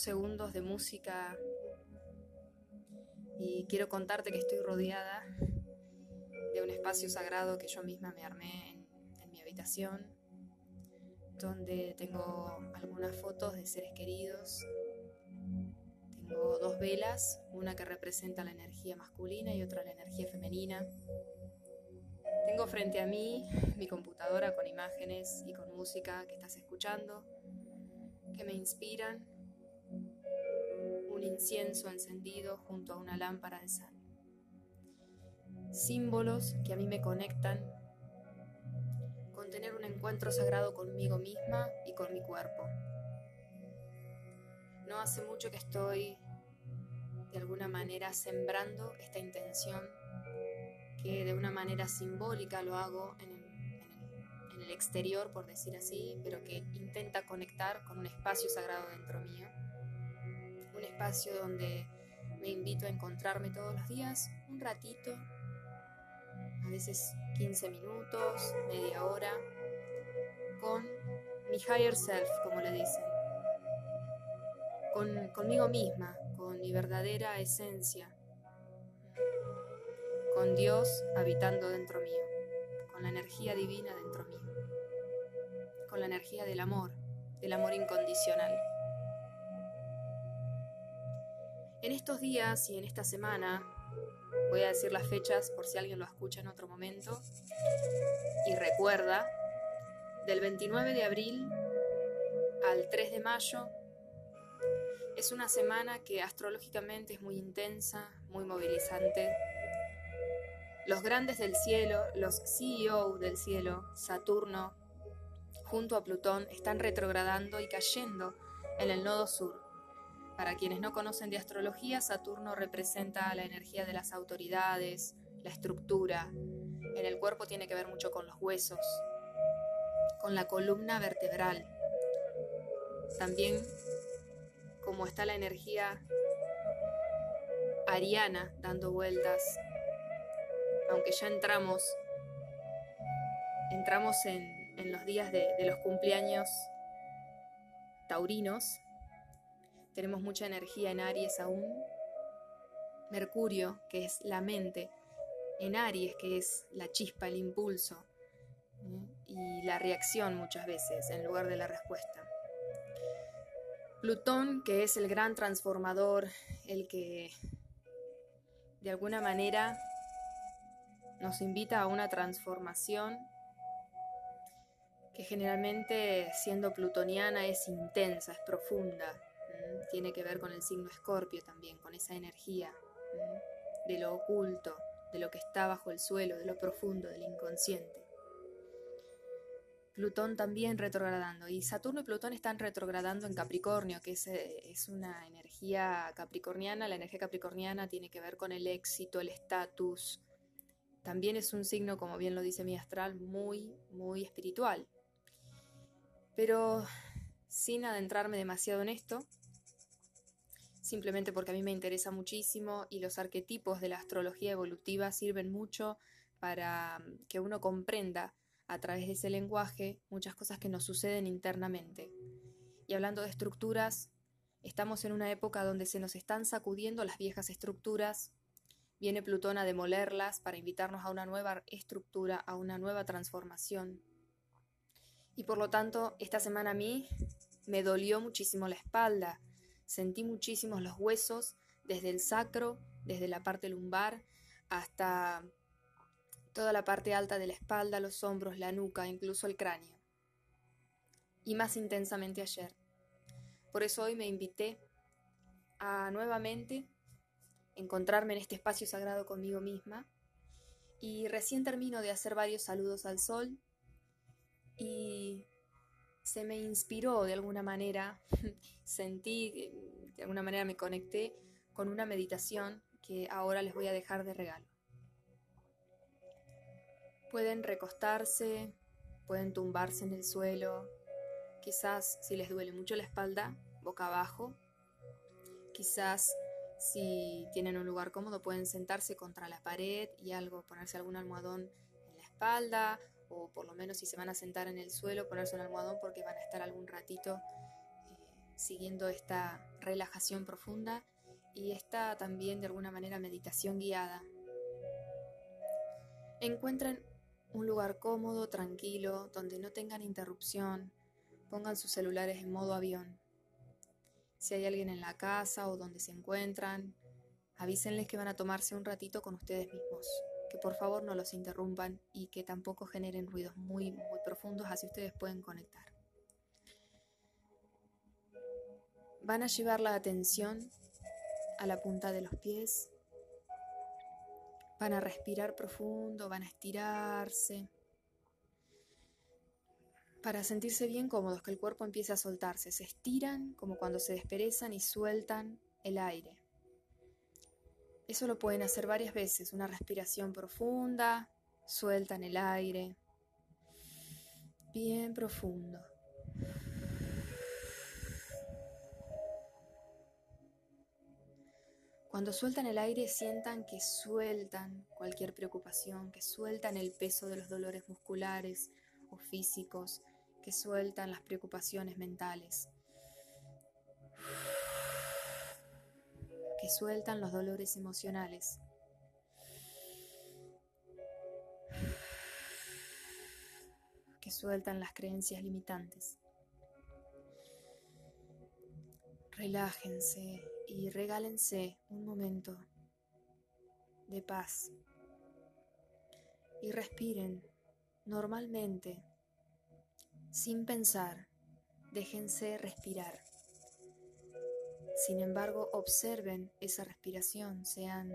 segundos de música y quiero contarte que estoy rodeada de un espacio sagrado que yo misma me armé en, mi habitación, donde tengo algunas fotos de seres queridos. Tengo dos velas, una que representa la energía masculina y otra la energía femenina. Tengo frente a mí mi computadora con imágenes y con música que estás escuchando, que me inspiran incienso encendido junto a una lámpara de sal. Símbolos que a mí me conectan con tener un encuentro sagrado conmigo misma y con mi cuerpo. No hace mucho que estoy de alguna manera sembrando esta intención que de una manera simbólica lo hago en el, en el, exterior, por decir así, pero que intenta conectar con un espacio sagrado dentro mío espacio donde me invito a encontrarme todos los días un ratito, a veces 15 minutos, media hora, con mi higher self, como le dicen, con, conmigo misma, con mi verdadera esencia, con Dios habitando dentro mío, con la energía divina dentro mío, con la energía del amor, del amor incondicional. En estos días y en esta semana, voy a decir las fechas por si alguien lo escucha en otro momento y recuerda, del 29 de abril al 3 de mayo, es una semana que astrológicamente es muy intensa, muy movilizante. Los grandes del cielo, los CEO del cielo, Saturno, junto a Plutón, están retrogradando y cayendo en el nodo sur. Para quienes no conocen de astrología, Saturno representa la energía de las autoridades, la estructura. En el cuerpo tiene que ver mucho con los huesos, con la columna vertebral. También como está la energía ariana dando vueltas. Aunque ya entramos, entramos en, los días de los cumpleaños taurinos, tenemos mucha energía en Aries aún. Mercurio, que es la mente, en Aries, que es la chispa, el impulso y la reacción muchas veces en lugar de la respuesta. Plutón, que es el gran transformador, el que de alguna manera nos invita a una transformación que generalmente siendo plutoniana es intensa, es profunda, tiene que ver con el signo escorpio también, con esa energía de lo oculto, de lo que está bajo el suelo, de lo profundo, del inconsciente. Plutón también retrogradando. Y Saturno y Plutón están retrogradando en Capricornio, que es, es, una energía capricorniana. La energía capricorniana tiene que ver con el éxito, el estatus. También es un signo, como bien lo dice mi astral, muy, muy espiritual. Pero sin adentrarme demasiado en esto, simplemente porque a mí me interesa muchísimo y los arquetipos de la astrología evolutiva sirven mucho para mm, que uno comprenda a través de ese lenguaje muchas cosas que nos suceden internamente. Y hablando de estructuras, estamos en una época donde se nos están sacudiendo las viejas estructuras, viene Plutón a demolerlas para invitarnos a una nueva estructura, a una nueva transformación. Y por lo tanto, esta semana a mí me dolió muchísimo la espalda, Sentí muchísimos los huesos, desde el sacro, desde la parte lumbar, hasta toda la parte alta de la espalda, los hombros, la nuca, incluso el cráneo. Y más intensamente ayer. Por eso hoy me invité a nuevamente encontrarme en este espacio sagrado conmigo misma. Y recién termino de hacer varios saludos al sol y se me inspiró de alguna manera, sentí, de alguna manera me conecté con una meditación que ahora les voy a dejar de regalo. Pueden recostarse, pueden tumbarse en el suelo, quizás si les duele mucho la espalda, boca abajo, quizás si tienen un lugar cómodo pueden sentarse contra la pared y algo, ponerse algún almohadón en la espalda o por lo menos si se van a sentar en el suelo, ponerse un almohadón porque van a estar algún ratito eh, siguiendo esta relajación profunda y esta también de alguna manera meditación guiada. Encuentren un lugar cómodo, tranquilo, donde no tengan interrupción. Pongan sus celulares en modo avión. Si hay alguien en la casa o donde se encuentran, avísenles que van a tomarse un ratito con ustedes mismos. Que por favor no los interrumpan y que tampoco generen ruidos muy, muy profundos, así ustedes pueden conectar. Van a llevar la atención a la punta de los pies. Van a respirar profundo, van a estirarse. Para sentirse bien cómodos, que el cuerpo empiece a soltarse. Se estiran como cuando se desperezan y sueltan el aire. Eso lo pueden hacer varias veces. Una respiración profunda, sueltan el aire. Bien profundo. Cuando sueltan el aire sientan que sueltan cualquier preocupación, que sueltan el peso de los dolores musculares o físicos, que sueltan las preocupaciones mentales, que sueltan los dolores emocionales. que sueltan las creencias limitantes. Relájense y regálense un momento de paz y respiren normalmente, sin pensar, déjense respirar. Sin embargo, observen esa respiración, sean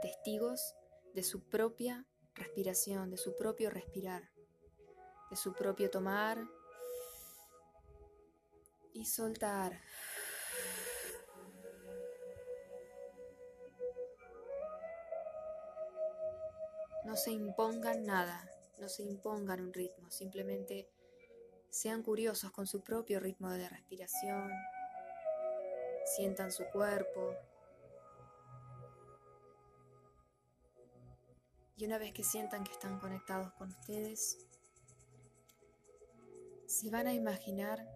testigos de su propia respiración, de su propio respirar, de su propio tomar y soltar. No se impongan nada, no se impongan un ritmo, simplemente sean curiosos con su propio ritmo de respiración, sientan su cuerpo. Y una vez que sientan que están conectados con ustedes, se van a imaginar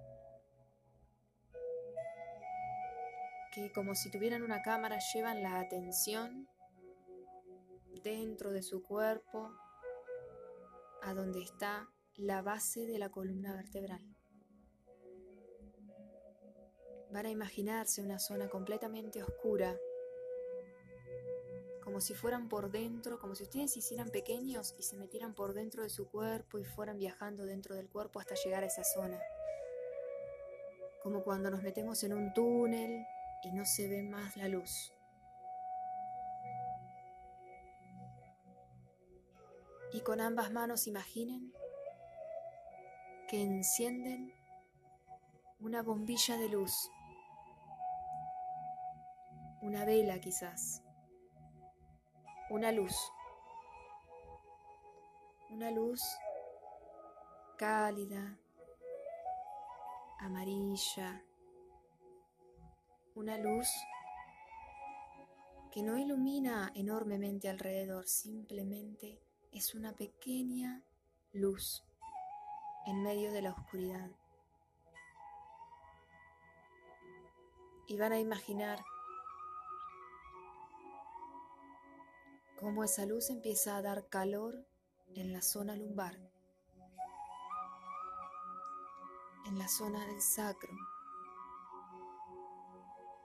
que como si tuvieran una cámara llevan la atención dentro de su cuerpo a donde está la base de la columna vertebral. Van a imaginarse una zona completamente oscura, como si fueran por dentro, como si ustedes se hicieran pequeños y se metieran por dentro de su cuerpo y fueran viajando dentro del cuerpo hasta llegar a esa zona. Como cuando nos metemos en un túnel y no se ve más la luz. y con ambas manos imaginen que encienden una bombilla de luz, una vela quizás, una luz, una luz cálida, amarilla, una luz que no ilumina enormemente alrededor, simplemente es una pequeña luz en medio de la oscuridad. Y van a imaginar cómo esa luz empieza a dar calor en la zona lumbar, en la zona del sacro.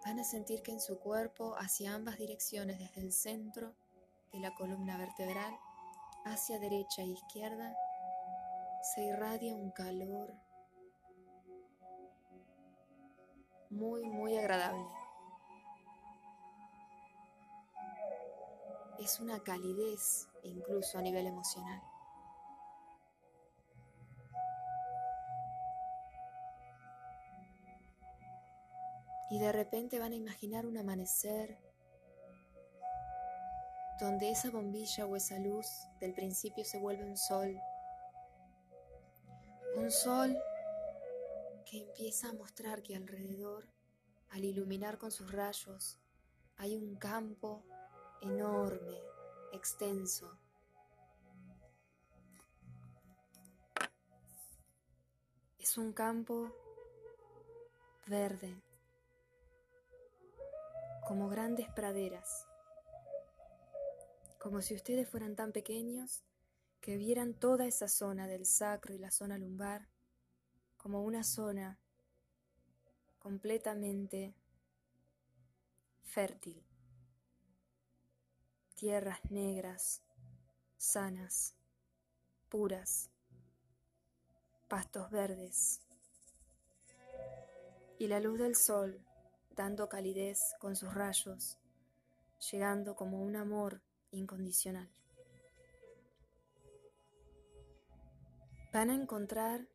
Van a sentir que en su cuerpo, hacia ambas direcciones, desde el centro de la columna vertebral hacia derecha e izquierda se irradia un calor muy, muy agradable. Es una calidez incluso a nivel emocional. Y de repente van a imaginar un amanecer donde esa bombilla o esa luz del principio se vuelve un sol. Un sol que empieza a mostrar que alrededor, al iluminar con sus rayos, hay un campo enorme, extenso. Es un campo verde, como grandes praderas, como si ustedes fueran tan pequeños que vieran toda esa zona del sacro y la zona lumbar como una zona completamente fértil. Tierras negras, sanas, puras, pastos verdes y la luz del sol dando calidez con sus rayos, llegando como un amor incondicional. Van a encontrar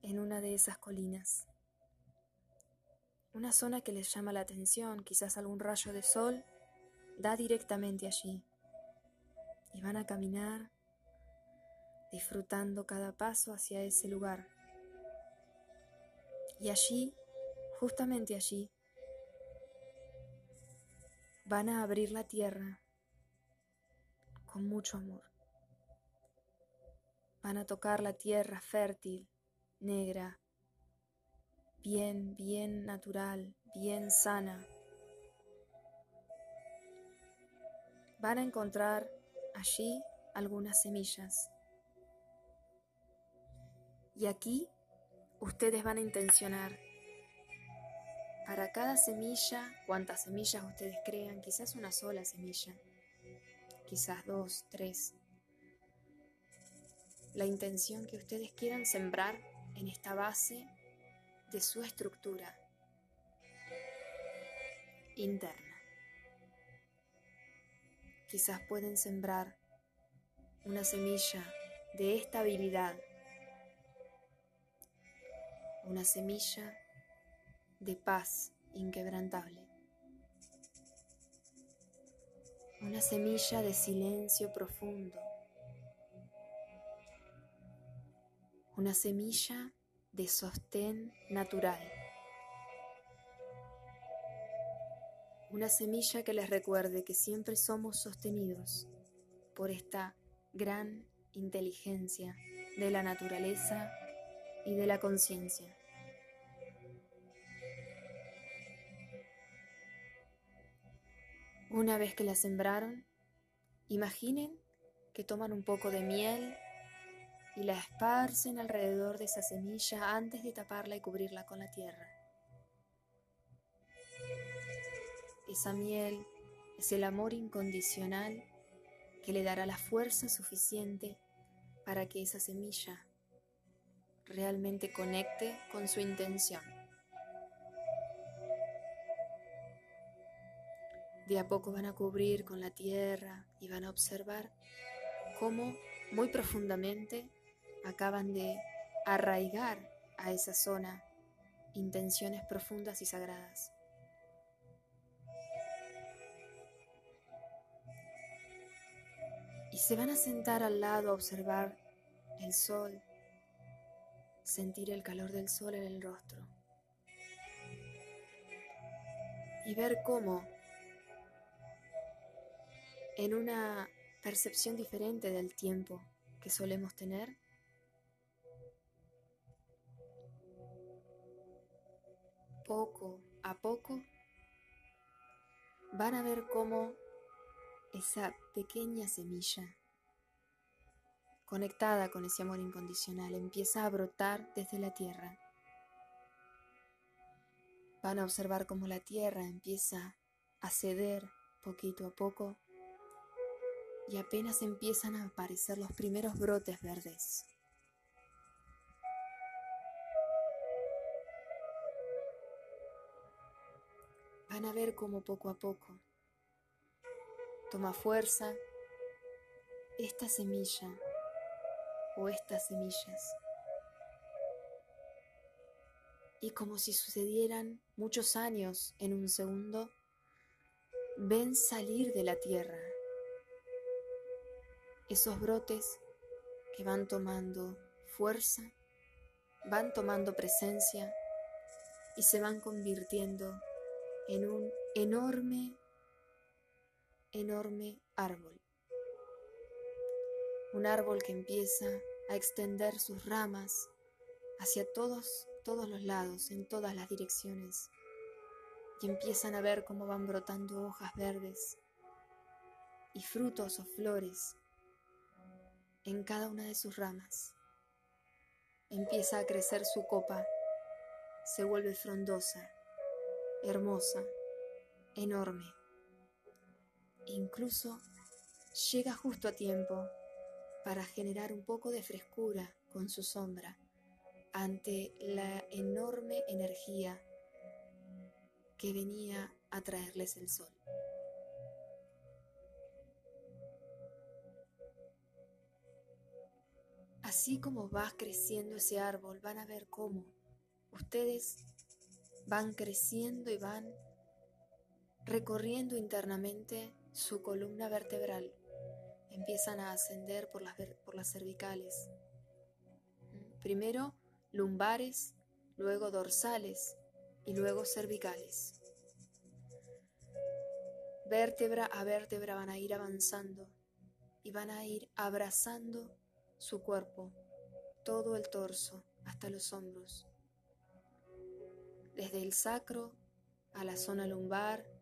en una de esas colinas una zona que les llama la atención, quizás algún rayo de sol da directamente allí. Y van a caminar disfrutando cada paso hacia ese lugar. Y allí, justamente allí, van a abrir la tierra con mucho amor. Van a tocar la tierra fértil, negra, bien, bien natural, bien sana. Van a encontrar allí algunas semillas. Y aquí ustedes van a intencionar para cada semilla, cuantas semillas ustedes crean, quizás una sola semilla, quizás dos, tres. La intención que ustedes quieran sembrar en esta base de su estructura interna. Quizás pueden sembrar una semilla de estabilidad una semilla de paz inquebrantable, una semilla de silencio profundo, una semilla de sostén natural, una semilla que les recuerde que siempre somos sostenidos por esta gran inteligencia de la naturaleza y de la conciencia. Una vez que la sembraron, imaginen que toman un poco de miel y la esparcen alrededor de esa semilla antes de taparla y cubrirla con la tierra. Esa miel es el amor incondicional que le dará la fuerza suficiente para que esa semilla realmente conecte con su intención. De a poco van a cubrir con la tierra y van a observar cómo muy profundamente acaban de arraigar a esa zona intenciones profundas y sagradas. Y se van a sentar al lado a observar el sol sentir el calor del sol en el rostro y ver cómo en una percepción diferente del tiempo que solemos tener, poco a poco van a ver cómo esa pequeña semilla conectada con ese amor incondicional, empieza a brotar desde la tierra. Van a observar cómo la tierra empieza a ceder poquito a poco y apenas empiezan a aparecer los primeros brotes verdes. Van a ver cómo poco a poco toma fuerza esta semilla o estas semillas. Y como si sucedieran muchos años en un segundo, ven salir de la tierra esos brotes que van tomando fuerza, van tomando presencia y se van convirtiendo en un enorme, enorme árbol un árbol que empieza a extender sus ramas hacia todos todos los lados, en todas las direcciones, y empiezan a ver cómo van brotando hojas verdes y frutos o flores en cada una de sus ramas. Empieza a crecer su copa, se vuelve frondosa, hermosa, enorme. Incluso llega justo a tiempo para generar un poco de frescura con su sombra ante la enorme energía que venía a traerles el sol. Así como va creciendo ese árbol, van a ver cómo ustedes van creciendo y van recorriendo internamente su columna vertebral. Empiezan a ascender por las, por las cervicales. Primero lumbares, luego dorsales y luego cervicales. Vértebra a vértebra van a ir avanzando y van a ir abrazando su cuerpo, todo el torso hasta los hombros, desde el sacro a la zona lumbar,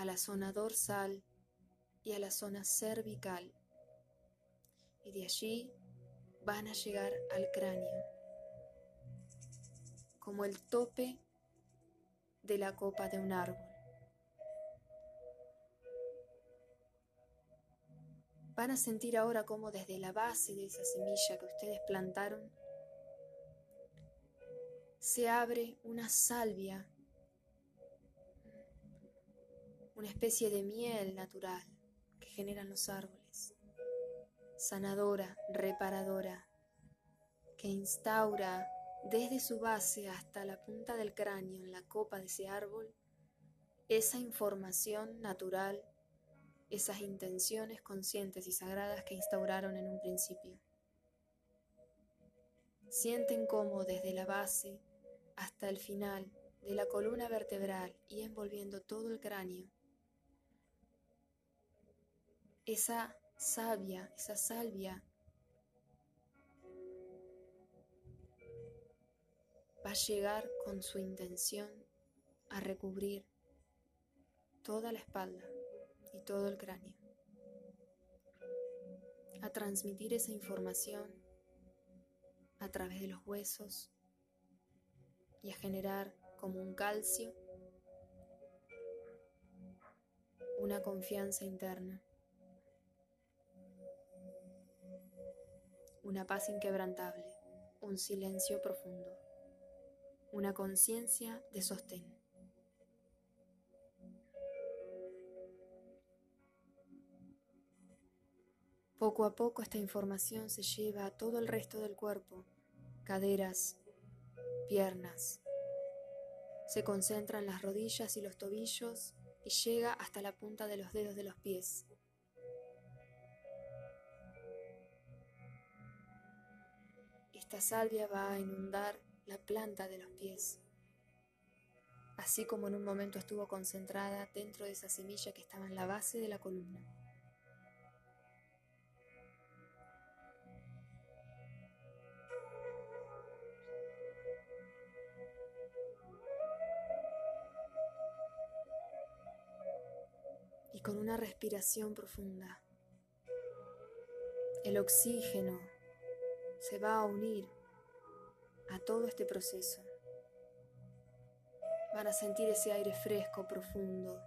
a la zona dorsal y a la zona cervical. Y de allí van a llegar al cráneo, como el tope de la copa de un árbol. Van a sentir ahora como desde la base de esa semilla que ustedes plantaron se abre una salvia, una especie de miel natural que generan los árboles sanadora, reparadora, que instaura desde su base hasta la punta del cráneo en la copa de ese árbol esa información natural, esas intenciones conscientes y sagradas que instauraron en un principio. Sienten cómo desde la base hasta el final de la columna vertebral y envolviendo todo el cráneo, esa Sabia, esa salvia, va a llegar con su intención a recubrir toda la espalda y todo el cráneo, a transmitir esa información a través de los huesos y a generar como un calcio una confianza interna. Una paz inquebrantable, un silencio profundo, una conciencia de sostén. Poco a poco esta información se lleva a todo el resto del cuerpo, caderas, piernas. Se concentra en las rodillas y los tobillos y llega hasta la punta de los dedos de los pies. Esta salvia va a inundar la planta de los pies, así como en un momento estuvo concentrada dentro de esa semilla que estaba en la base de la columna. Y con una respiración profunda, el oxígeno se va a unir a todo este proceso. Van a sentir ese aire fresco, profundo,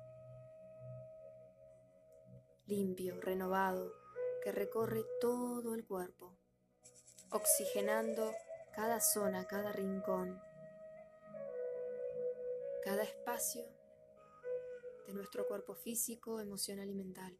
limpio, renovado, que recorre todo el cuerpo, oxigenando cada zona, cada rincón, cada espacio de nuestro cuerpo físico, emocional y mental.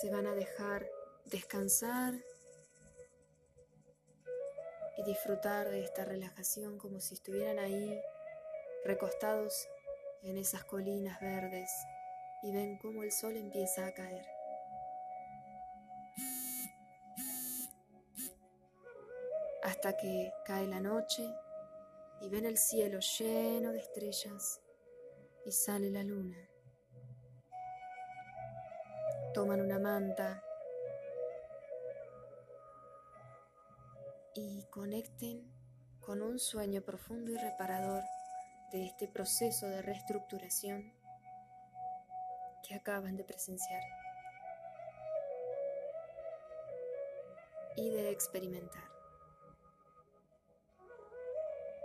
Se van a dejar descansar y disfrutar de esta relajación como si estuvieran ahí recostados en esas colinas verdes y ven cómo el sol empieza a caer. Hasta que cae la noche y ven el cielo lleno de estrellas y sale la luna. Toman una manta y conecten con un sueño profundo y reparador de este proceso de reestructuración que acaban de presenciar y de experimentar.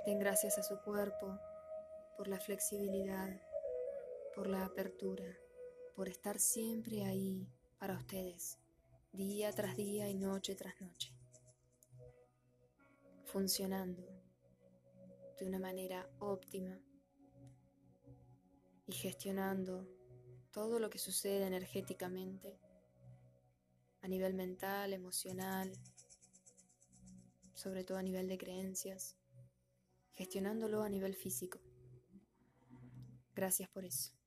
Den gracias a su cuerpo por la flexibilidad, por la apertura, por estar siempre ahí para ustedes, día tras día y noche tras noche, funcionando de una manera óptima y gestionando todo lo que sucede energéticamente a nivel mental, emocional, sobre todo a nivel de creencias, gestionándolo a nivel físico. Gracias por eso.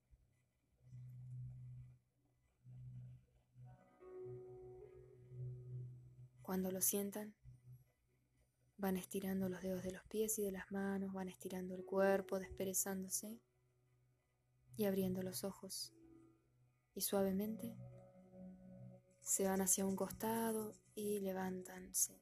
Cuando lo sientan, van estirando los dedos de los pies y de las manos, van estirando el cuerpo, desperezándose y abriendo los ojos. Y suavemente se van hacia un costado y levántanse